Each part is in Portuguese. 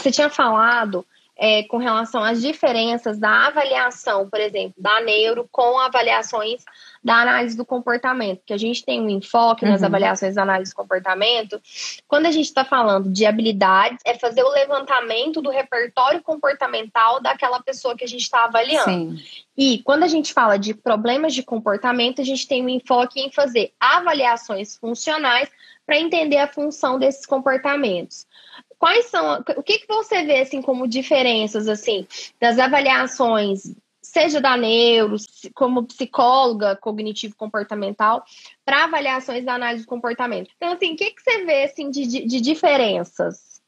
você tinha falado é, com relação às diferenças da avaliação, por exemplo, da neuro com avaliações da análise do comportamento, que a gente tem um enfoque uhum. nas avaliações da análise do comportamento. Quando a gente está falando de habilidades, é fazer o levantamento do repertório comportamental daquela pessoa que a gente está avaliando. Sim. E quando a gente fala de problemas de comportamento, a gente tem um enfoque em fazer avaliações funcionais para entender a função desses comportamentos quais são, o que, que você vê assim como diferenças assim das avaliações, seja da neuro, como psicóloga cognitivo comportamental, para avaliações da análise do comportamento. Então assim, o que, que você vê assim de, de, diferenças?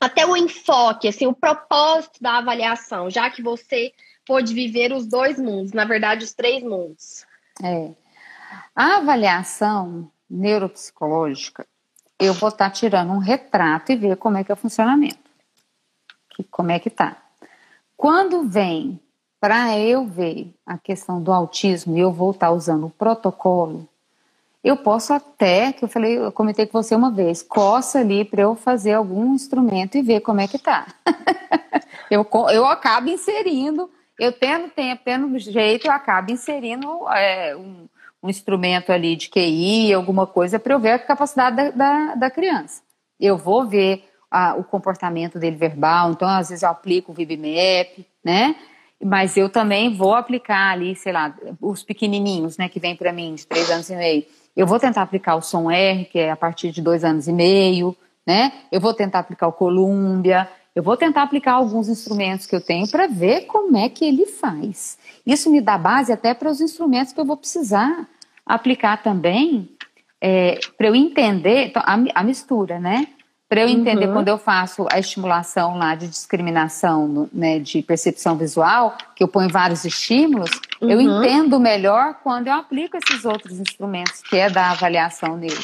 Até o enfoque, assim, o propósito da avaliação, já que você pôde viver os dois mundos, na verdade, os três mundos. É. A avaliação neuropsicológica, eu vou estar tá tirando um retrato e ver como é que é o funcionamento. Que, como é que tá. Quando vem para eu ver a questão do autismo e eu vou estar tá usando o protocolo, eu posso até, que eu falei, eu comentei com você uma vez, coça ali para eu fazer algum instrumento e ver como é que tá. eu, eu acabo inserindo, eu tendo tempo, tendo jeito, eu acabo inserindo é, um, um instrumento ali de QI, alguma coisa, para eu ver a capacidade da, da, da criança. Eu vou ver a, o comportamento dele verbal, então às vezes eu aplico o VibMap, né? Mas eu também vou aplicar ali, sei lá, os pequenininhos, né, que vem para mim de três anos e meio. Eu vou tentar aplicar o som R, que é a partir de dois anos e meio, né? Eu vou tentar aplicar o Columbia, eu vou tentar aplicar alguns instrumentos que eu tenho para ver como é que ele faz. Isso me dá base até para os instrumentos que eu vou precisar aplicar também é, para eu entender então, a, a, mistura, né? Para eu entender uhum. quando eu faço a estimulação lá de discriminação, né, de percepção visual, que eu ponho vários estímulos, uhum. eu entendo melhor quando eu aplico esses outros instrumentos, que é da avaliação nele.